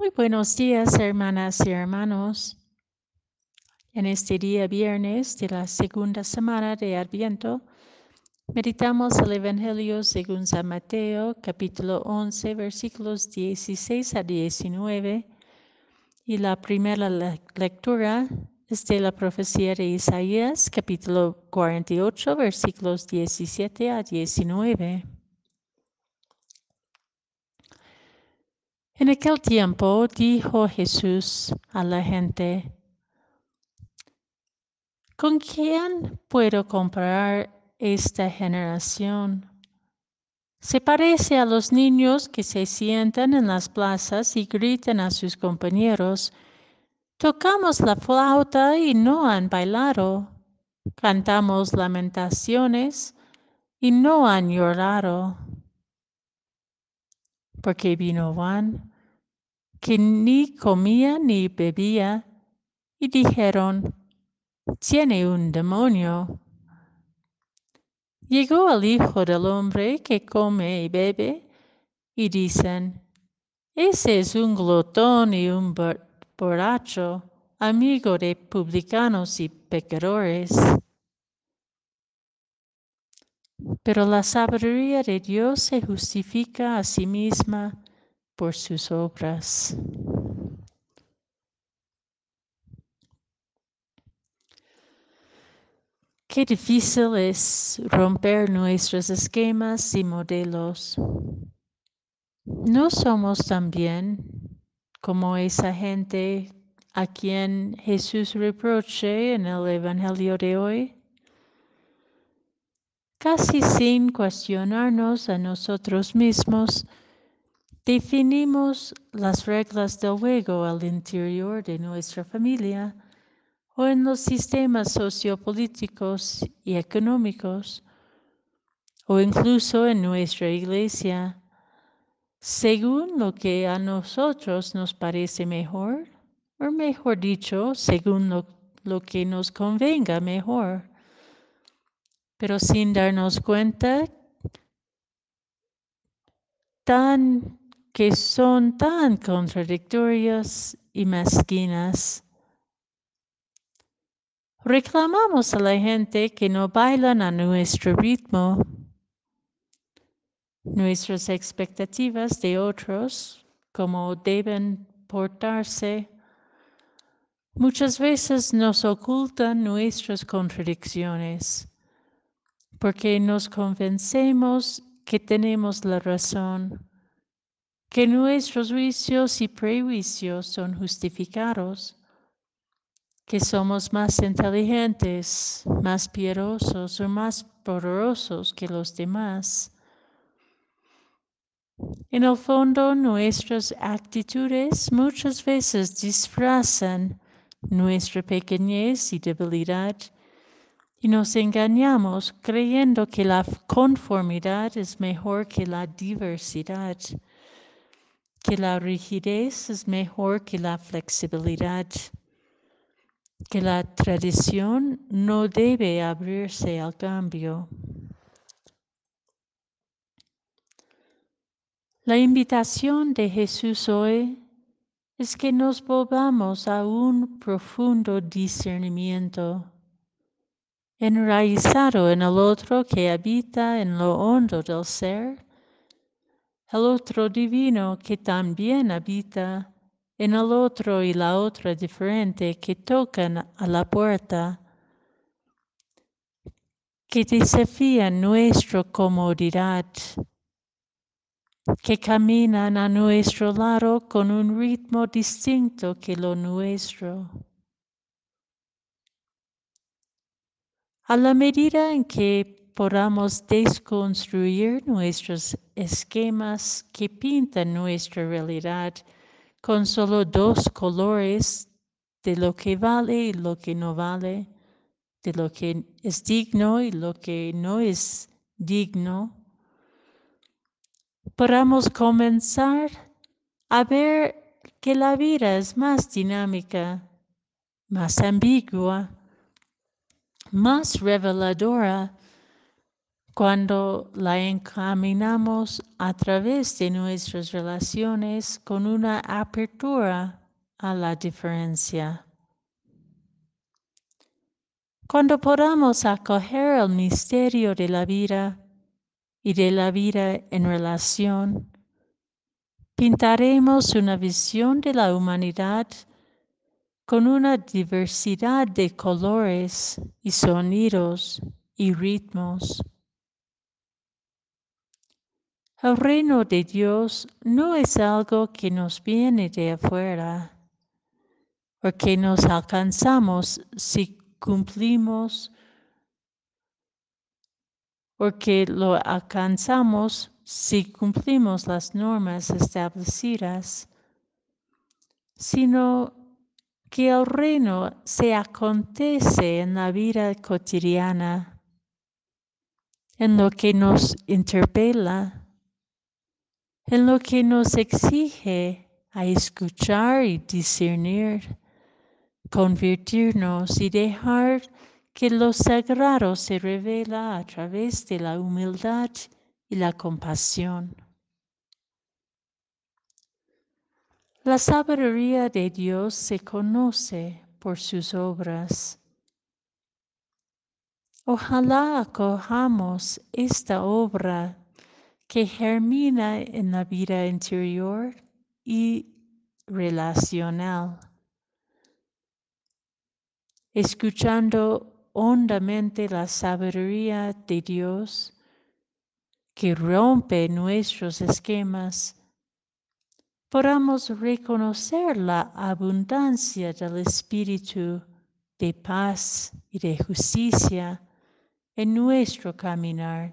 Muy buenos días, hermanas y hermanos. En este día viernes de la segunda semana de Adviento, meditamos el Evangelio según San Mateo, capítulo 11, versículos 16 a 19. Y la primera lectura es de la profecía de Isaías, capítulo 48, versículos 17 a 19. En aquel tiempo dijo Jesús a la gente, ¿con quién puedo comparar esta generación? Se parece a los niños que se sientan en las plazas y gritan a sus compañeros, tocamos la flauta y no han bailado, cantamos lamentaciones y no han llorado. Porque vino Juan que ni comía ni bebía, y dijeron, tiene un demonio. Llegó el Hijo del Hombre que come y bebe, y dicen, ese es un glotón y un borracho, amigo de publicanos y pecadores. Pero la sabiduría de Dios se justifica a sí misma por sus obras. Qué difícil es romper nuestros esquemas y modelos. No somos tan bien como esa gente a quien Jesús reproche en el Evangelio de hoy. Casi sin cuestionarnos a nosotros mismos, Definimos las reglas del juego al interior de nuestra familia o en los sistemas sociopolíticos y económicos o incluso en nuestra iglesia, según lo que a nosotros nos parece mejor, o mejor dicho, según lo, lo que nos convenga mejor, pero sin darnos cuenta tan que son tan contradictorias y mezquinas. Reclamamos a la gente que no bailan a nuestro ritmo. Nuestras expectativas de otros, como deben portarse, muchas veces nos ocultan nuestras contradicciones, porque nos convencemos que tenemos la razón que nuestros juicios y prejuicios son justificados, que somos más inteligentes, más piadosos o más poderosos que los demás. En el fondo, nuestras actitudes muchas veces disfrazan nuestra pequeñez y debilidad y nos engañamos creyendo que la conformidad es mejor que la diversidad que la rigidez es mejor que la flexibilidad, que la tradición no debe abrirse al cambio. La invitación de Jesús hoy es que nos volvamos a un profundo discernimiento, enraizado en el otro que habita en lo hondo del ser el otro divino que también habita en el otro y la otra diferente que tocan a la puerta, que desafían nuestra comodidad, que caminan a nuestro lado con un ritmo distinto que lo nuestro. A la medida en que podamos desconstruir nuestros esquemas que pintan nuestra realidad con solo dos colores de lo que vale y lo que no vale, de lo que es digno y lo que no es digno, podamos comenzar a ver que la vida es más dinámica, más ambigua, más reveladora cuando la encaminamos a través de nuestras relaciones con una apertura a la diferencia. Cuando podamos acoger el misterio de la vida y de la vida en relación, pintaremos una visión de la humanidad con una diversidad de colores y sonidos y ritmos. El reino de Dios no es algo que nos viene de afuera o que nos alcanzamos si cumplimos o que lo alcanzamos si cumplimos las normas establecidas, sino que el reino se acontece en la vida cotidiana, en lo que nos interpela, en lo que nos exige a escuchar y discernir, convertirnos y dejar que lo sagrado se revela a través de la humildad y la compasión. La sabiduría de Dios se conoce por sus obras. Ojalá acojamos esta obra que germina en la vida interior y relacional, escuchando hondamente la sabiduría de Dios que rompe nuestros esquemas, podamos reconocer la abundancia del Espíritu de paz y de justicia en nuestro caminar.